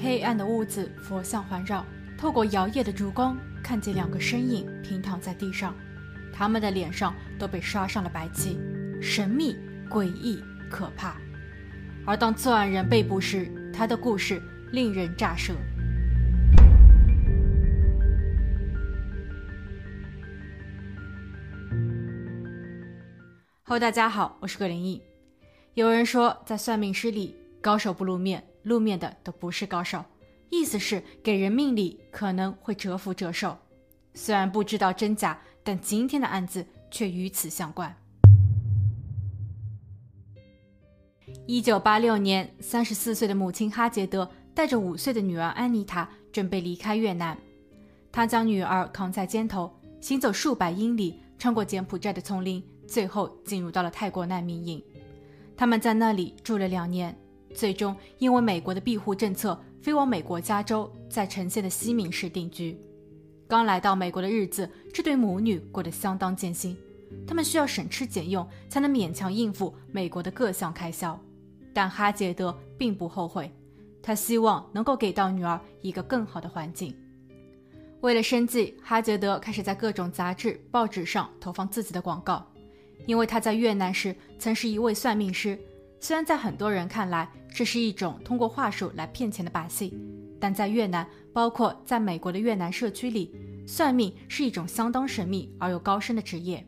黑暗的屋子佛像环绕，透过摇曳的烛光，看见两个身影平躺在地上，他们的脸上都被刷上了白漆，神秘、诡异、可怕。而当作案人被捕时，他的故事令人咋舌。好大家好，我是葛灵异。有人说，在算命师里，高手不露面，露面的都不是高手。意思是给人命里可能会折福折寿。虽然不知道真假，但今天的案子却与此相关。一九八六年，三十四岁的母亲哈杰德带着五岁的女儿安妮塔准备离开越南，她将女儿扛在肩头，行走数百英里，穿过柬埔寨的丛林。最后进入到了泰国难民营，他们在那里住了两年，最终因为美国的庇护政策，飞往美国加州，在城县的西敏市定居。刚来到美国的日子，这对母女过得相当艰辛，他们需要省吃俭用，才能勉强应付美国的各项开销。但哈杰德并不后悔，他希望能够给到女儿一个更好的环境。为了生计，哈杰德开始在各种杂志、报纸上投放自己的广告。因为他在越南时曾是一位算命师，虽然在很多人看来这是一种通过话术来骗钱的把戏，但在越南，包括在美国的越南社区里，算命是一种相当神秘而又高深的职业。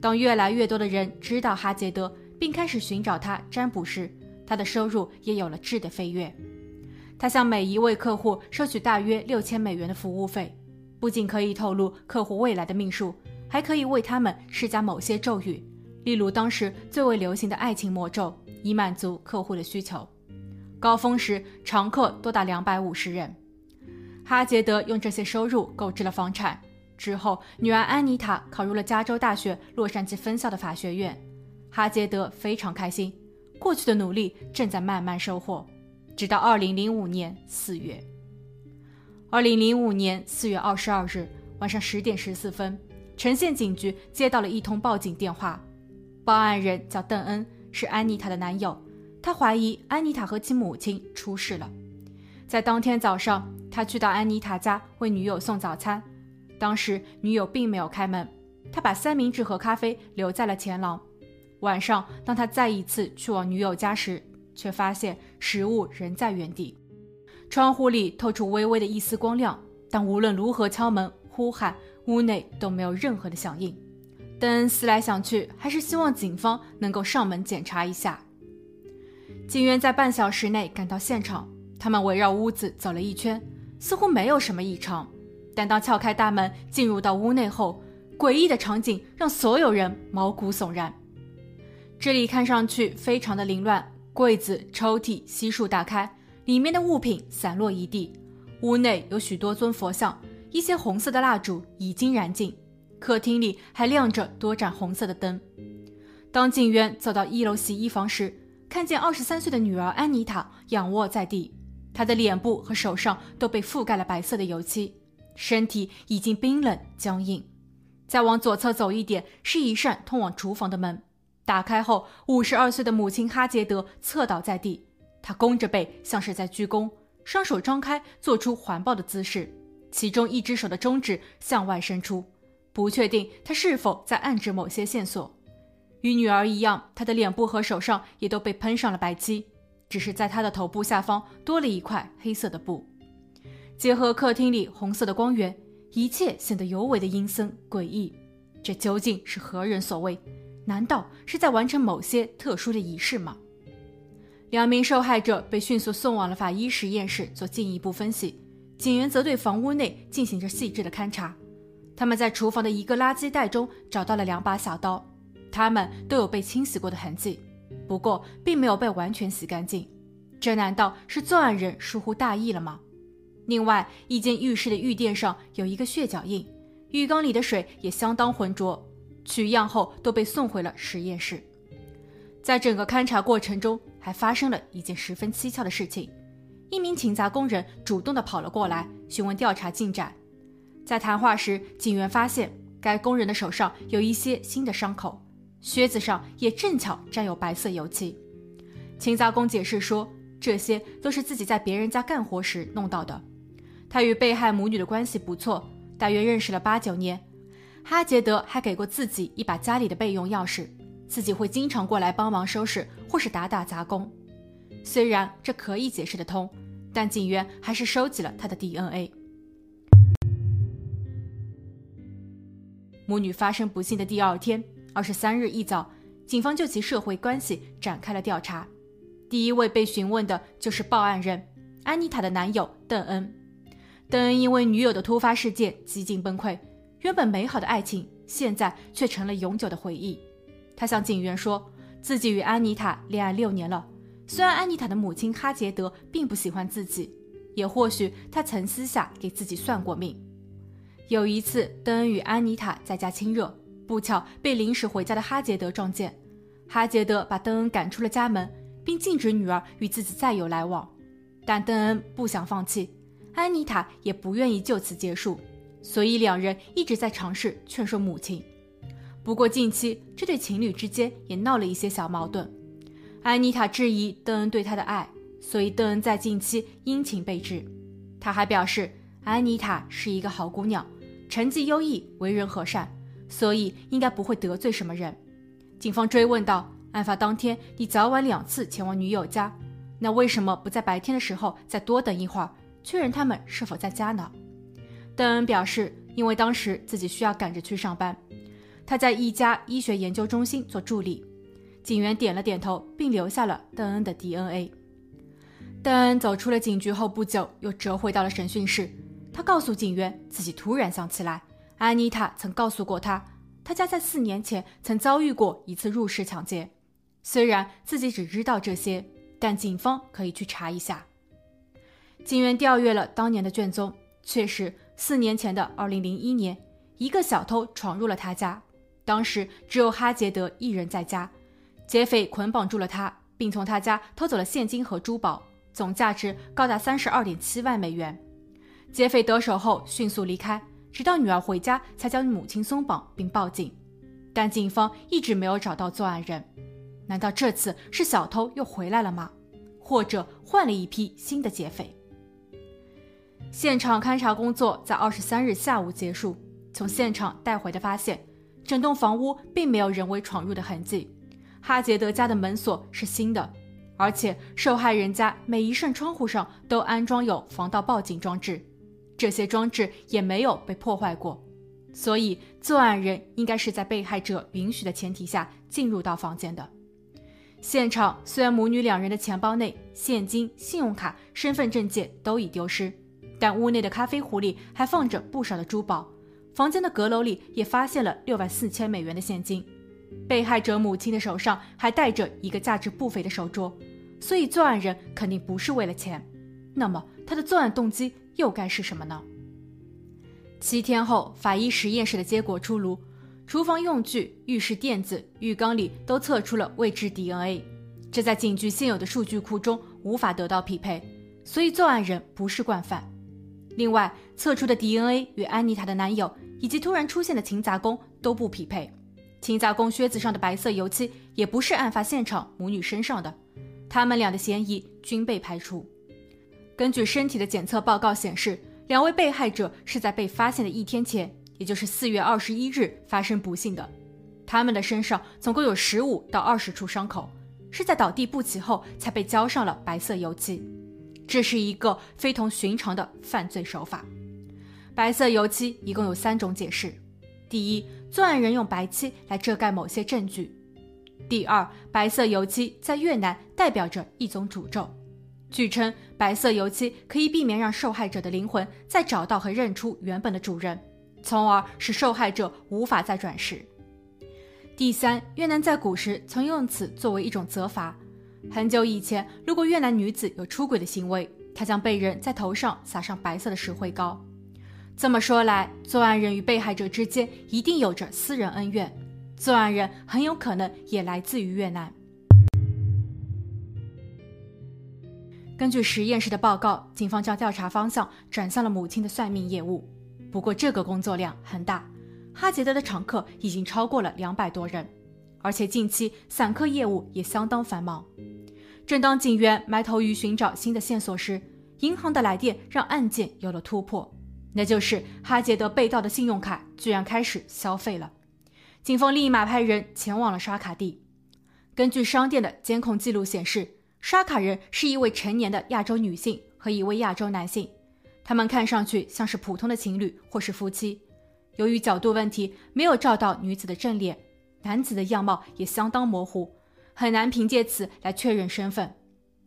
当越来越多的人知道哈杰德，并开始寻找他占卜时，他的收入也有了质的飞跃。他向每一位客户收取大约六千美元的服务费，不仅可以透露客户未来的命数。还可以为他们施加某些咒语，例如当时最为流行的爱情魔咒，以满足客户的需求。高峰时，常客多达两百五十人。哈杰德用这些收入购置了房产。之后，女儿安妮塔考入了加州大学洛杉矶分校的法学院。哈杰德非常开心，过去的努力正在慢慢收获。直到二零零五年四月，二零零五年四月二十二日晚上十点十四分。城县警局接到了一通报警电话，报案人叫邓恩，是安妮塔的男友。他怀疑安妮塔和其母亲出事了。在当天早上，他去到安妮塔家为女友送早餐，当时女友并没有开门，他把三明治和咖啡留在了前廊。晚上，当他再一次去往女友家时，却发现食物仍在原地，窗户里透出微微的一丝光亮，但无论如何敲门呼喊。屋内都没有任何的响应，邓恩思来想去，还是希望警方能够上门检查一下。警员在半小时内赶到现场，他们围绕屋子走了一圈，似乎没有什么异常。但当撬开大门进入到屋内后，诡异的场景让所有人毛骨悚然。这里看上去非常的凌乱，柜子、抽屉悉数打开，里面的物品散落一地。屋内有许多尊佛像。一些红色的蜡烛已经燃尽，客厅里还亮着多盏红色的灯。当警员走到一楼洗衣房时，看见二十三岁的女儿安妮塔仰卧在地，她的脸部和手上都被覆盖了白色的油漆，身体已经冰冷僵硬。再往左侧走一点，是一扇通往厨房的门。打开后，五十二岁的母亲哈杰德侧倒在地，她弓着背，像是在鞠躬，双手张开，做出环抱的姿势。其中一只手的中指向外伸出，不确定他是否在暗指某些线索。与女儿一样，他的脸部和手上也都被喷上了白漆，只是在他的头部下方多了一块黑色的布。结合客厅里红色的光源，一切显得尤为的阴森诡异。这究竟是何人所为？难道是在完成某些特殊的仪式吗？两名受害者被迅速送往了法医实验室做进一步分析。警员则对房屋内进行着细致的勘查，他们在厨房的一个垃圾袋中找到了两把小刀，它们都有被清洗过的痕迹，不过并没有被完全洗干净。这难道是作案人疏忽大意了吗？另外，一间浴室的浴垫上有一个血脚印，浴缸里的水也相当浑浊，取样后都被送回了实验室。在整个勘查过程中，还发生了一件十分蹊跷的事情。一名勤杂工人主动地跑了过来，询问调查进展。在谈话时，警员发现该工人的手上有一些新的伤口，靴子上也正巧沾有白色油漆。勤杂工解释说，这些都是自己在别人家干活时弄到的。他与被害母女的关系不错，大约认识了八九年。哈杰德还给过自己一把家里的备用钥匙，自己会经常过来帮忙收拾或是打打杂工。虽然这可以解释得通，但警员还是收集了他的 DNA。母女发生不幸的第二天，二十三日一早，警方就其社会关系展开了调查。第一位被询问的就是报案人安妮塔的男友邓恩。邓恩因为女友的突发事件几近崩溃，原本美好的爱情现在却成了永久的回忆。他向警员说，自己与安妮塔恋爱六年了。虽然安妮塔的母亲哈杰德并不喜欢自己，也或许他曾私下给自己算过命。有一次，邓恩与安妮塔在家亲热，不巧被临时回家的哈杰德撞见。哈杰德把邓恩赶出了家门，并禁止女儿与自己再有来往。但邓恩不想放弃。安妮塔也不愿意就此结束，所以两人一直在尝试劝说母亲。不过近期这对情侣之间也闹了一些小矛盾。安妮塔质疑邓恩对她的爱，所以邓恩在近期殷勤备至。他还表示，安妮塔是一个好姑娘，成绩优异，为人和善，所以应该不会得罪什么人。警方追问道：“案发当天，你早晚两次前往女友家，那为什么不在白天的时候再多等一会儿？”确认他们是否在家呢？邓恩表示，因为当时自己需要赶着去上班，他在一家医学研究中心做助理。警员点了点头，并留下了邓恩的 DNA。邓恩走出了警局后不久，又折回到了审讯室。他告诉警员，自己突然想起来，安妮塔曾告诉过他，他家在四年前曾遭遇过一次入室抢劫。虽然自己只知道这些，但警方可以去查一下。警员调阅了当年的卷宗，确实，四年前的二零零一年，一个小偷闯入了他家，当时只有哈杰德一人在家，劫匪捆绑住了他，并从他家偷走了现金和珠宝，总价值高达三十二点七万美元。劫匪得手后迅速离开，直到女儿回家才将母亲松绑并报警，但警方一直没有找到作案人。难道这次是小偷又回来了吗？或者换了一批新的劫匪？现场勘查工作在二十三日下午结束。从现场带回的发现，整栋房屋并没有人为闯入的痕迹。哈杰德家的门锁是新的，而且受害人家每一扇窗户上都安装有防盗报警装置，这些装置也没有被破坏过。所以，作案人应该是在被害者允许的前提下进入到房间的。现场虽然母女两人的钱包内现金、信用卡、身份证件都已丢失。但屋内的咖啡壶里还放着不少的珠宝，房间的阁楼里也发现了六万四千美元的现金。被害者母亲的手上还戴着一个价值不菲的手镯，所以作案人肯定不是为了钱。那么他的作案动机又该是什么呢？七天后，法医实验室的结果出炉，厨房用具、浴室垫子、浴缸里都测出了未知 DNA，这在警局现有的数据库中无法得到匹配，所以作案人不是惯犯。另外，测出的 DNA 与安妮塔的男友以及突然出现的勤杂工都不匹配。勤杂工靴子上的白色油漆也不是案发现场母女身上的，他们俩的嫌疑均被排除。根据身体的检测报告显示，两位被害者是在被发现的一天前，也就是四月二十一日发生不幸的。他们的身上总共有十五到二十处伤口，是在倒地不起后才被浇上了白色油漆。这是一个非同寻常的犯罪手法。白色油漆一共有三种解释：第一，作案人用白漆来遮盖某些证据；第二，白色油漆在越南代表着一种诅咒，据称白色油漆可以避免让受害者的灵魂再找到和认出原本的主人，从而使受害者无法再转世；第三，越南在古时曾用此作为一种责罚。很久以前，如果越南女子有出轨的行为，她将被人在头上撒上白色的石灰膏。这么说来，作案人与被害者之间一定有着私人恩怨，作案人很有可能也来自于越南。根据实验室的报告，警方将调查方向转向了母亲的算命业务。不过，这个工作量很大，哈杰德的常客已经超过了两百多人。而且近期散客业务也相当繁忙，正当警员埋头于寻找新的线索时，银行的来电让案件有了突破，那就是哈杰德被盗的信用卡居然开始消费了。警方立马派人前往了刷卡地。根据商店的监控记录显示，刷卡人是一位成年的亚洲女性和一位亚洲男性，他们看上去像是普通的情侣或是夫妻。由于角度问题，没有照到女子的正脸，男子的样貌也相当模糊。很难凭借此来确认身份。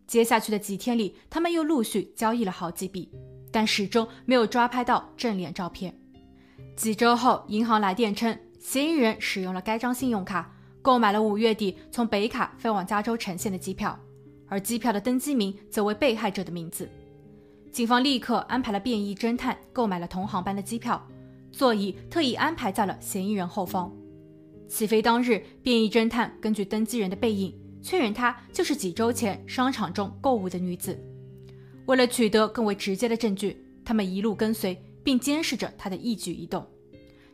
接下去的几天里，他们又陆续交易了好几笔，但始终没有抓拍到正脸照片。几周后，银行来电称，嫌疑人使用了该张信用卡购买了五月底从北卡飞往加州城县的机票，而机票的登机名则为被害者的名字。警方立刻安排了便衣侦探购买了同航班的机票，座椅特意安排在了嫌疑人后方。起飞当日，便衣侦探根据登机人的背影，确认她就是几周前商场中购物的女子。为了取得更为直接的证据，他们一路跟随，并监视着她的一举一动。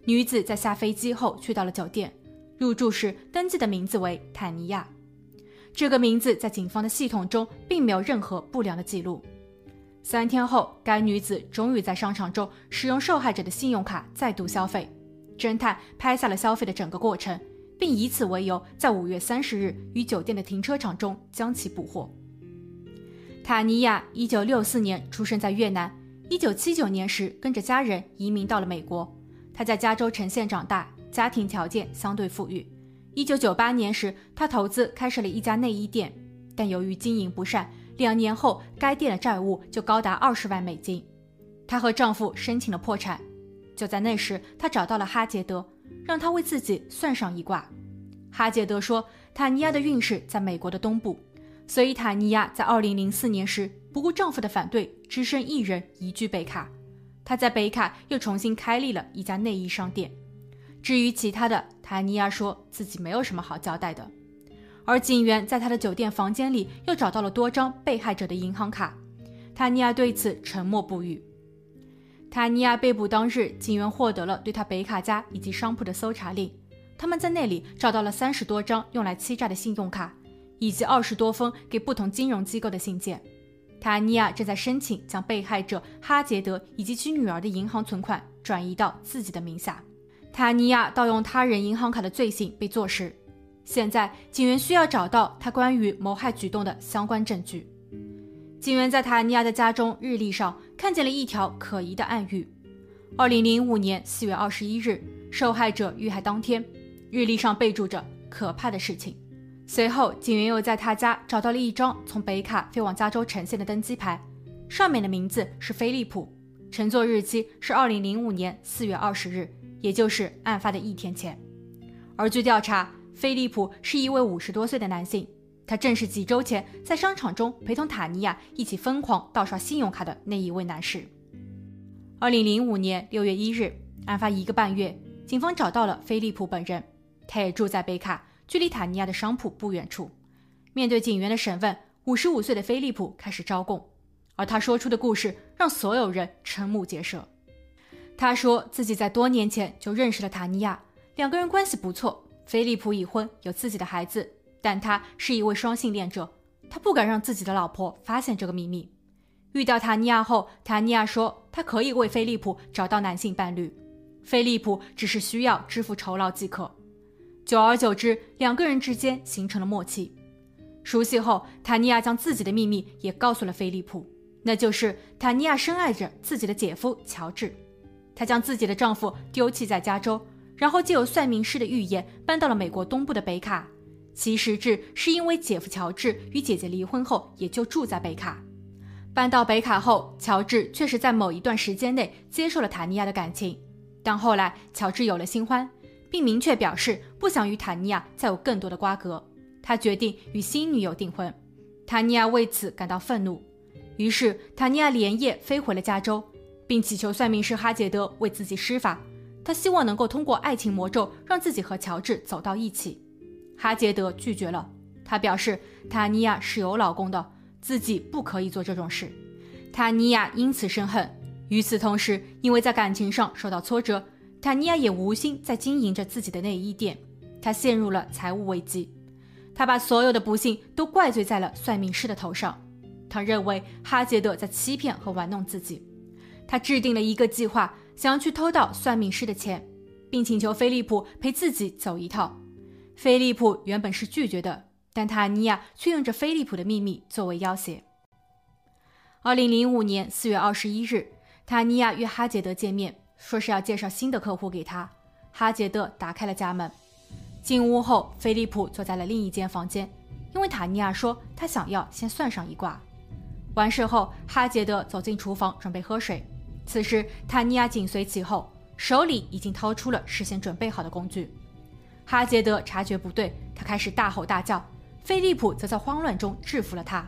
女子在下飞机后去到了酒店，入住时登记的名字为坦尼亚。这个名字在警方的系统中并没有任何不良的记录。三天后，该女子终于在商场中使用受害者的信用卡再度消费。侦探拍下了消费的整个过程，并以此为由，在五月三十日于酒店的停车场中将其捕获。塔尼亚一九六四年出生在越南，一九七九年时跟着家人移民到了美国。他在加州城县长大，家庭条件相对富裕。一九九八年时，他投资开设了一家内衣店，但由于经营不善，两年后该店的债务就高达二十万美金。她和丈夫申请了破产。就在那时，他找到了哈杰德，让他为自己算上一卦。哈杰德说，塔尼亚的运势在美国的东部，所以塔尼亚在2004年时不顾丈夫的反对，只身一人移居北卡。她在北卡又重新开立了一家内衣商店。至于其他的，塔尼亚说自己没有什么好交代的。而警员在他的酒店房间里又找到了多张被害者的银行卡，塔尼亚对此沉默不语。塔尼亚被捕当日，警员获得了对他北卡家以及商铺的搜查令。他们在那里找到了三十多张用来欺诈的信用卡，以及二十多封给不同金融机构的信件。塔尼亚正在申请将被害者哈杰德以及其女儿的银行存款转移到自己的名下。塔尼亚盗用他人银行卡的罪行被坐实。现在，警员需要找到他关于谋害举动的相关证据。警员在塔尼亚的家中日历上看见了一条可疑的暗语。二零零五年四月二十一日，受害者遇害当天，日历上备注着“可怕的事情”。随后，警员又在他家找到了一张从北卡飞往加州城县的登机牌，上面的名字是菲利普，乘坐日期是二零零五年四月二十日，也就是案发的一天前。而据调查，菲利普是一位五十多岁的男性。他正是几周前在商场中陪同塔尼亚一起疯狂盗刷信用卡的那一位男士。二零零五年六月一日，案发一个半月，警方找到了菲利普本人，他也住在贝卡，距离塔尼亚的商铺不远处。面对警员的审问，五十五岁的菲利普开始招供，而他说出的故事让所有人瞠目结舌。他说自己在多年前就认识了塔尼亚，两个人关系不错。菲利普已婚，有自己的孩子。但他是一位双性恋者，他不敢让自己的老婆发现这个秘密。遇到塔尼亚后，塔尼亚说他可以为菲利普找到男性伴侣，菲利普只是需要支付酬劳即可。久而久之，两个人之间形成了默契。熟悉后，塔尼亚将自己的秘密也告诉了菲利普，那就是塔尼亚深爱着自己的姐夫乔治。她将自己的丈夫丢弃在加州，然后借由算命师的预言搬到了美国东部的北卡。其实质是因为姐夫乔治与姐姐离婚后，也就住在北卡。搬到北卡后，乔治确实在某一段时间内接受了塔尼亚的感情，但后来乔治有了新欢，并明确表示不想与塔尼亚再有更多的瓜葛。他决定与新女友订婚，塔尼亚为此感到愤怒，于是塔尼亚连夜飞回了加州，并祈求算命师哈杰德为自己施法。他希望能够通过爱情魔咒让自己和乔治走到一起。哈杰德拒绝了，他表示塔尼亚是有老公的，自己不可以做这种事。塔尼亚因此生恨。与此同时，因为在感情上受到挫折，塔尼亚也无心再经营着自己的内衣店，她陷入了财务危机。他把所有的不幸都怪罪在了算命师的头上。他认为哈杰德在欺骗和玩弄自己。他制定了一个计划，想要去偷盗算命师的钱，并请求菲利普陪自己走一趟。菲利普原本是拒绝的，但塔尼亚却用着菲利普的秘密作为要挟。二零零五年四月二十一日，塔尼亚约哈杰德见面，说是要介绍新的客户给他。哈杰德打开了家门，进屋后，菲利普坐在了另一间房间，因为塔尼亚说他想要先算上一卦。完事后，哈杰德走进厨房准备喝水，此时塔尼亚紧随其后，手里已经掏出了事先准备好的工具。哈杰德察觉不对，他开始大吼大叫，菲利普则在慌乱中制服了他。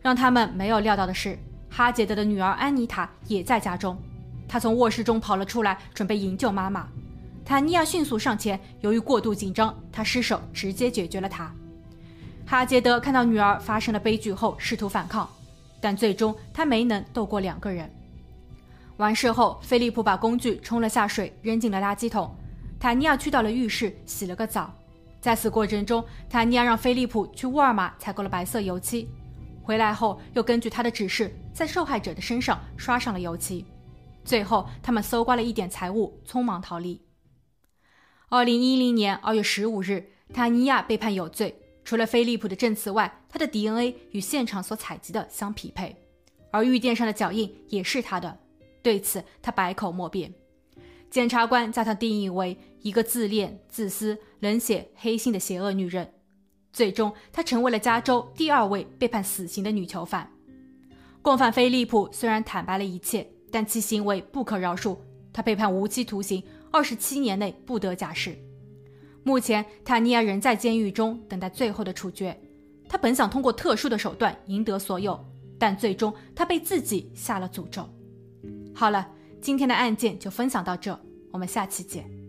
让他们没有料到的是，哈杰德的女儿安妮塔也在家中，她从卧室中跑了出来，准备营救妈妈。塔尼亚迅速上前，由于过度紧张，他失手直接解决了他。哈杰德看到女儿发生了悲剧后，试图反抗，但最终他没能斗过两个人。完事后，菲利普把工具冲了下水，扔进了垃圾桶。塔尼亚去到了浴室，洗了个澡。在此过程中，塔尼亚让菲利普去沃尔玛采购了白色油漆，回来后又根据他的指示，在受害者的身上刷上了油漆。最后，他们搜刮了一点财物，匆忙逃离。二零一零年二月十五日，塔尼亚被判有罪。除了菲利普的证词外，他的 DNA 与现场所采集的相匹配，而玉垫上的脚印也是他的。对此，他百口莫辩。检察官将他定义为一个自恋、自私、冷血、黑心的邪恶女人。最终，她成为了加州第二位被判死刑的女囚犯。共犯菲利普虽然坦白了一切，但其行为不可饶恕，他被判无期徒刑。二十七年内不得假释。目前，塔尼亚仍在监狱中等待最后的处决。他本想通过特殊的手段赢得所有，但最终他被自己下了诅咒。好了，今天的案件就分享到这，我们下期见。